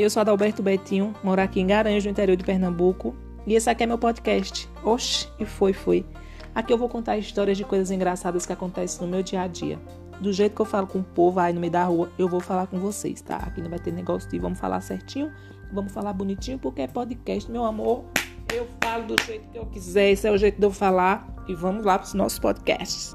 Eu sou Adalberto Betinho, moro aqui em Garanhuns, no interior de Pernambuco. E esse aqui é meu podcast. Oxi, e foi, foi. Aqui eu vou contar histórias de coisas engraçadas que acontecem no meu dia a dia. Do jeito que eu falo com o povo aí no meio da rua, eu vou falar com vocês, tá? Aqui não vai ter negócio de vamos falar certinho, vamos falar bonitinho, porque é podcast, meu amor. Eu falo do jeito que eu quiser, esse é o jeito de eu falar. E vamos lá para os nossos podcasts.